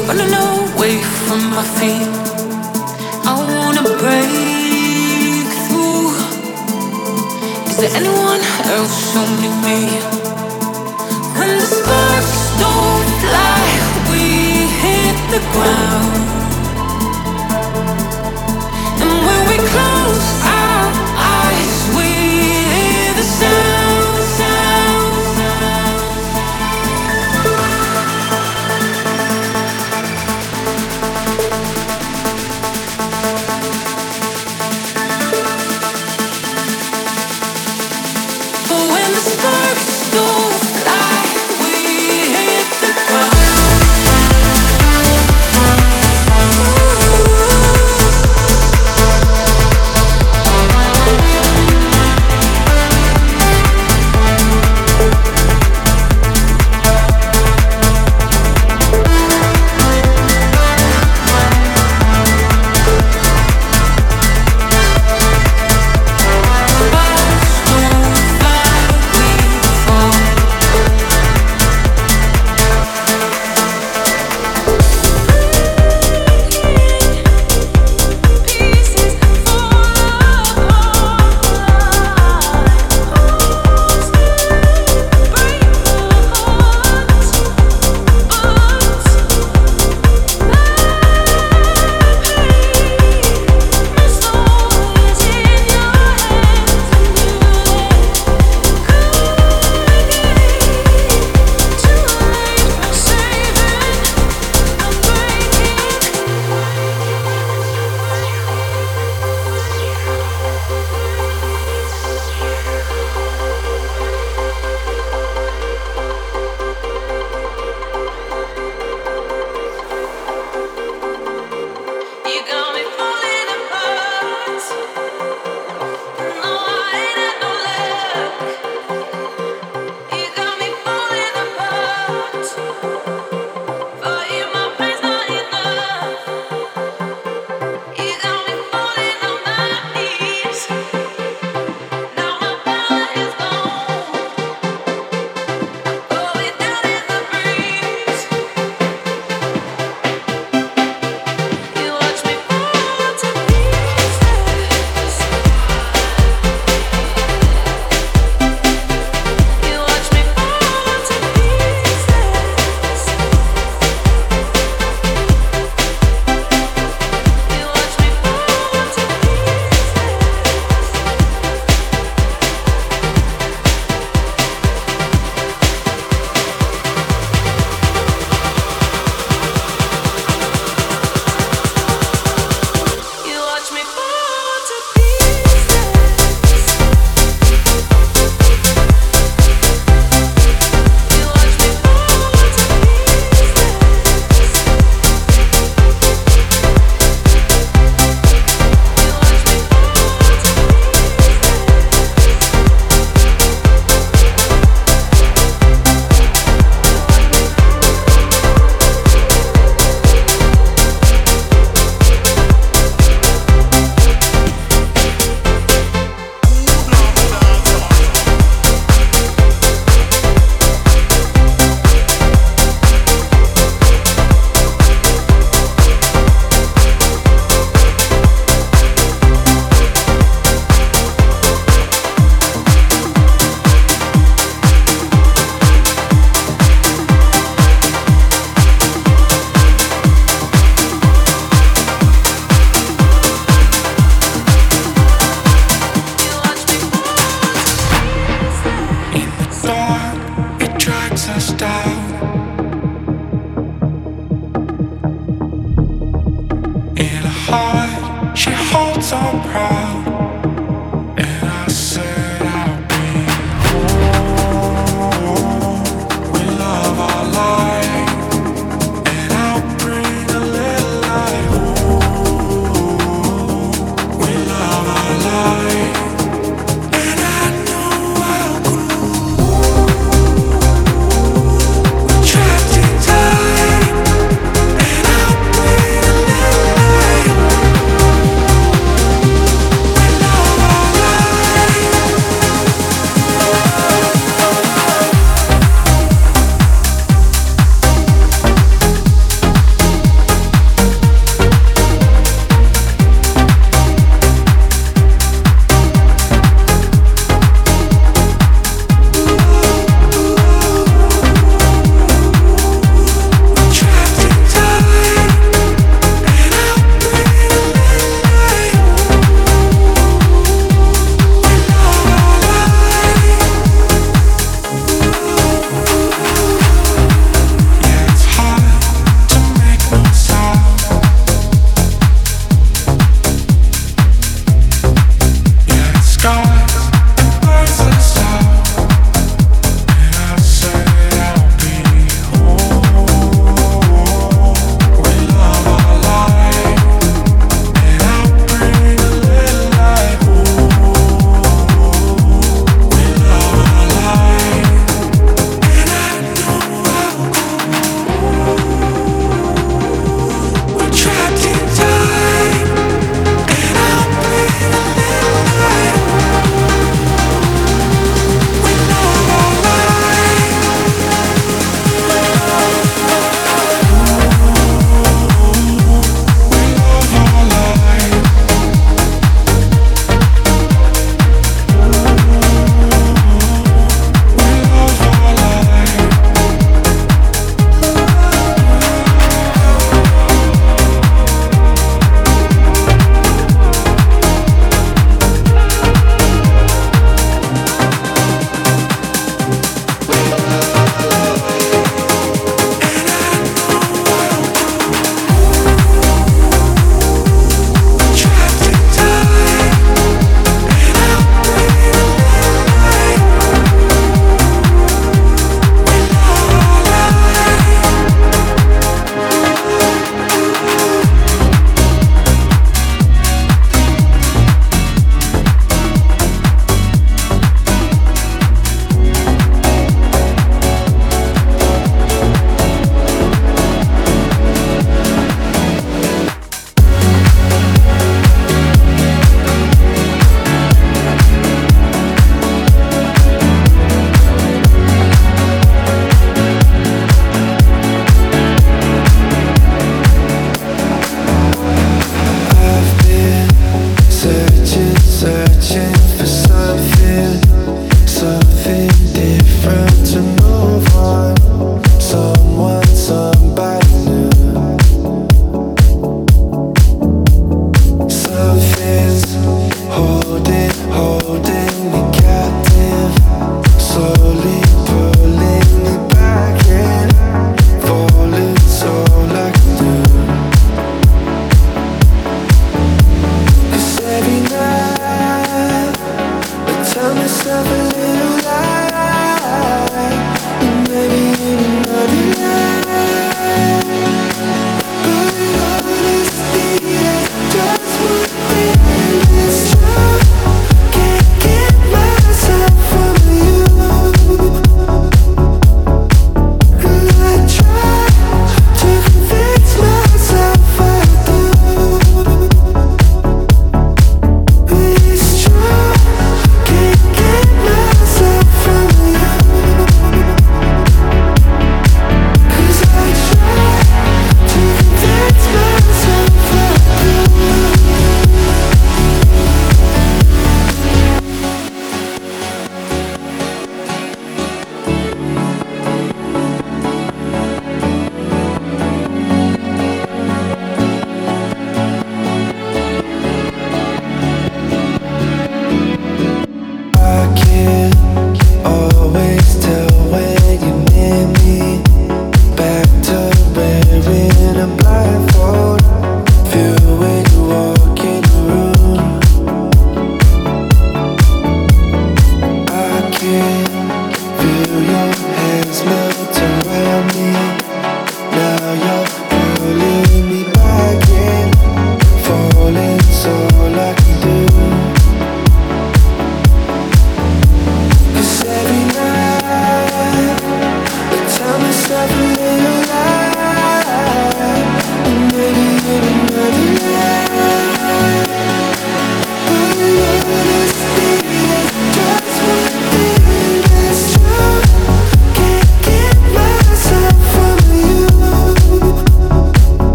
running away from my feet. I wanna break through. Is there anyone else, only me? When the sparks don't we hit the ground.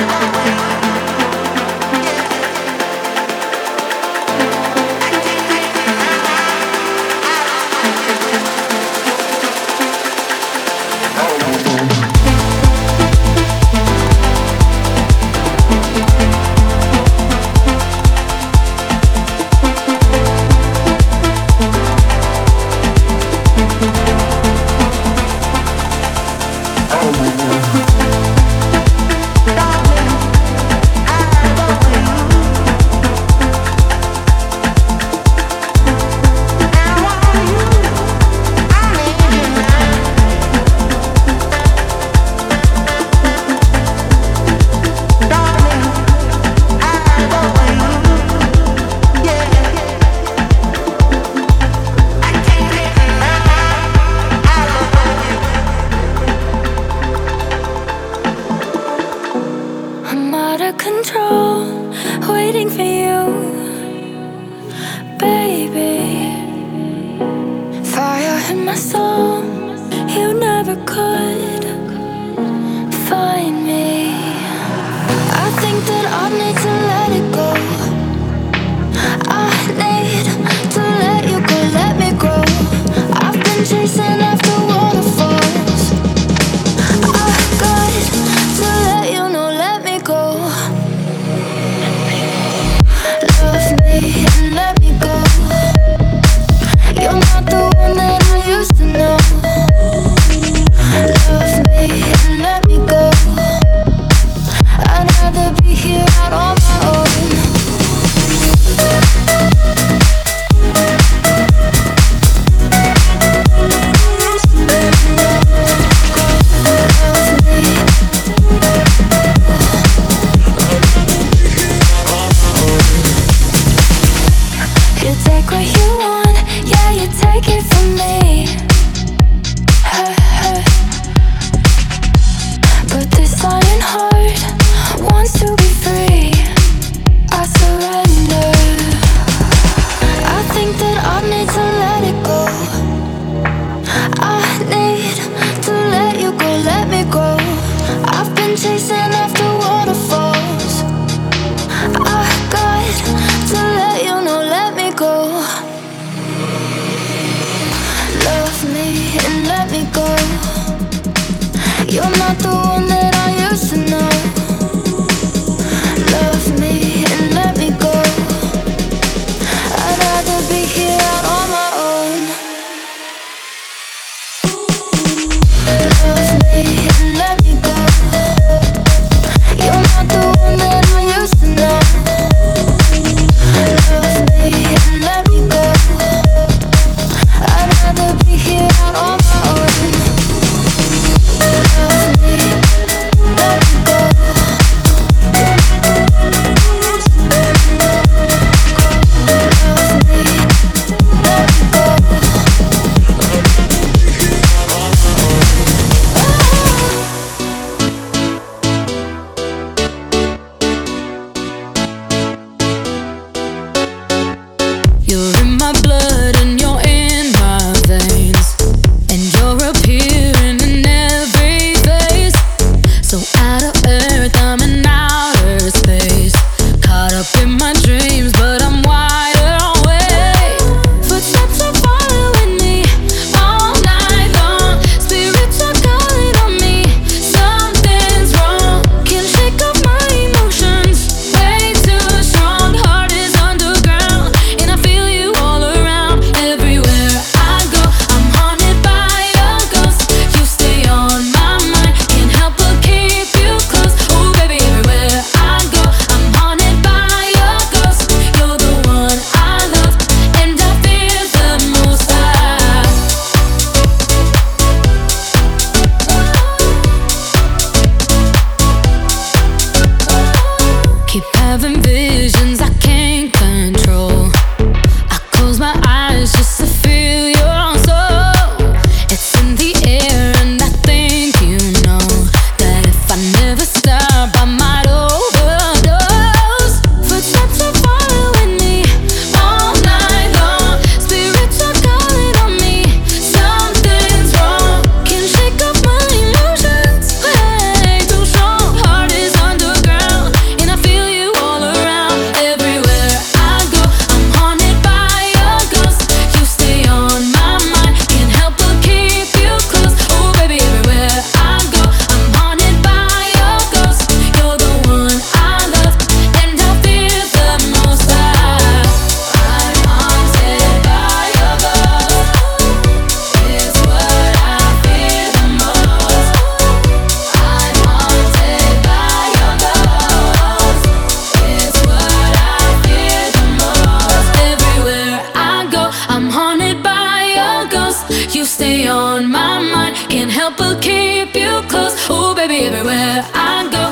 away. You stay on my mind, can't help but keep you close. Oh, baby, everywhere I go.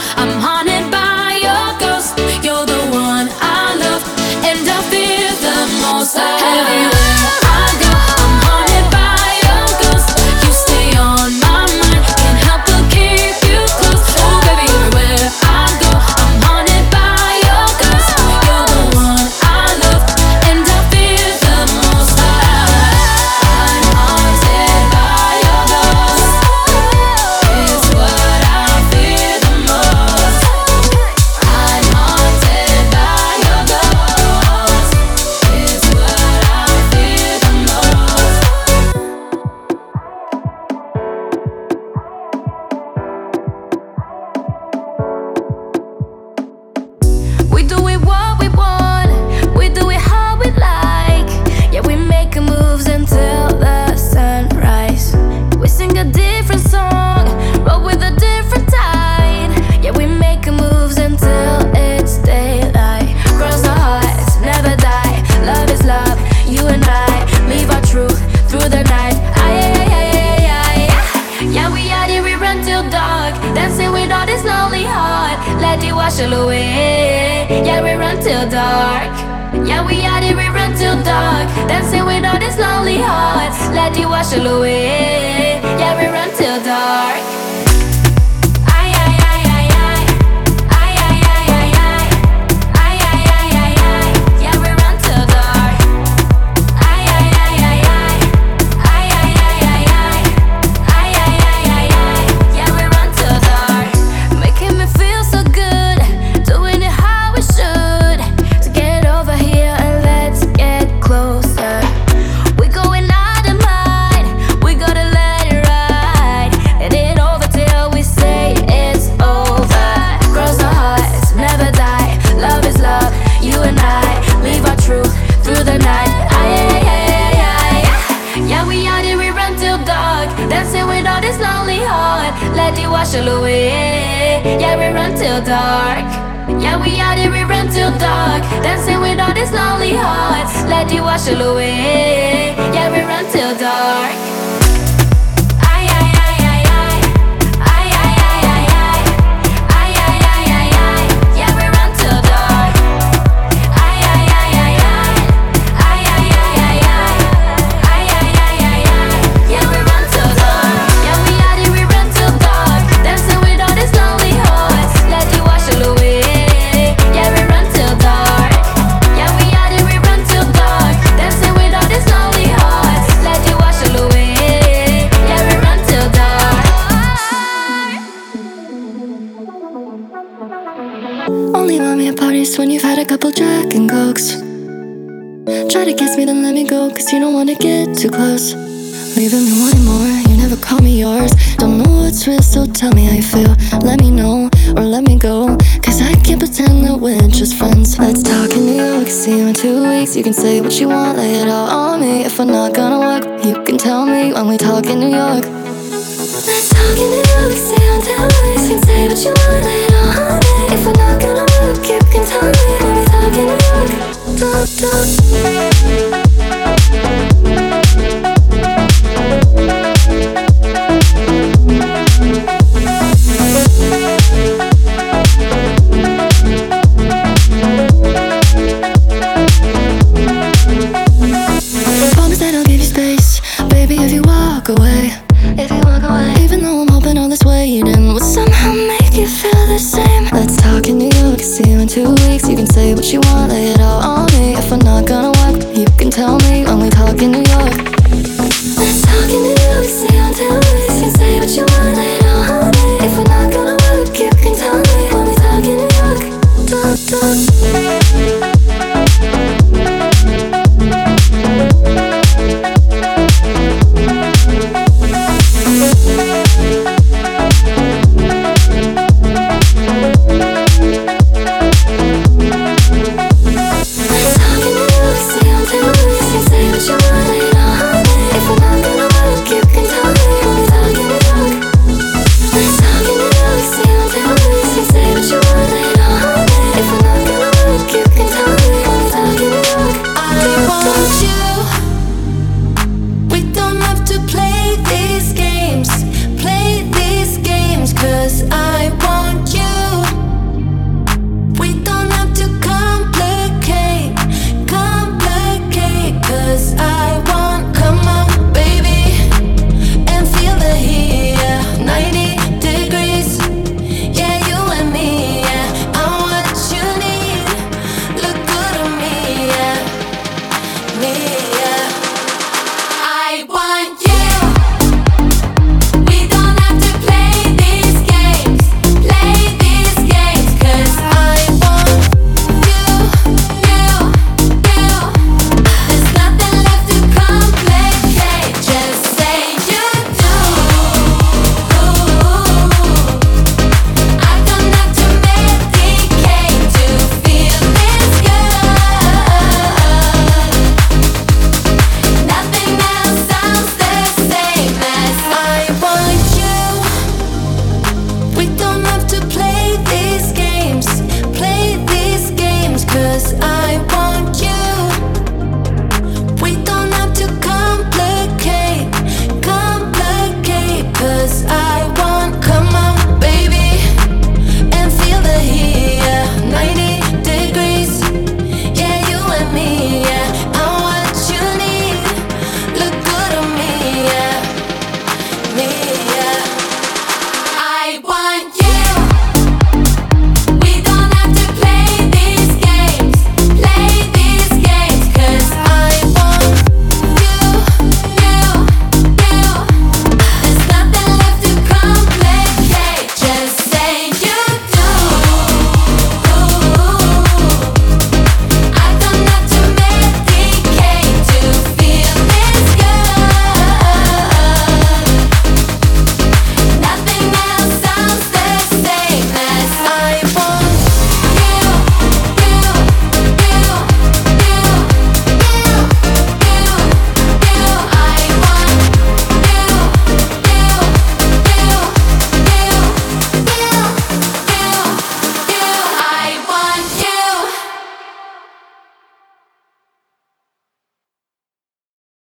This lonely heart, Let it wash it away. Yeah, we run till dark. too close. Leaving me wanting more, you never call me yours. Don't know what's real, so tell me how you feel. Let me know or let me go. Cause I can't pretend that we're just friends. Let's talk in New York, see you in two weeks. You can say what you want, lay it all on me. If we're not gonna work, you can tell me when we talk in New York. Let's talk in New York, see you in. You can say what you want, lay it all on me. If we're not gonna work, you can tell me when we talk in New York. Talk, talk.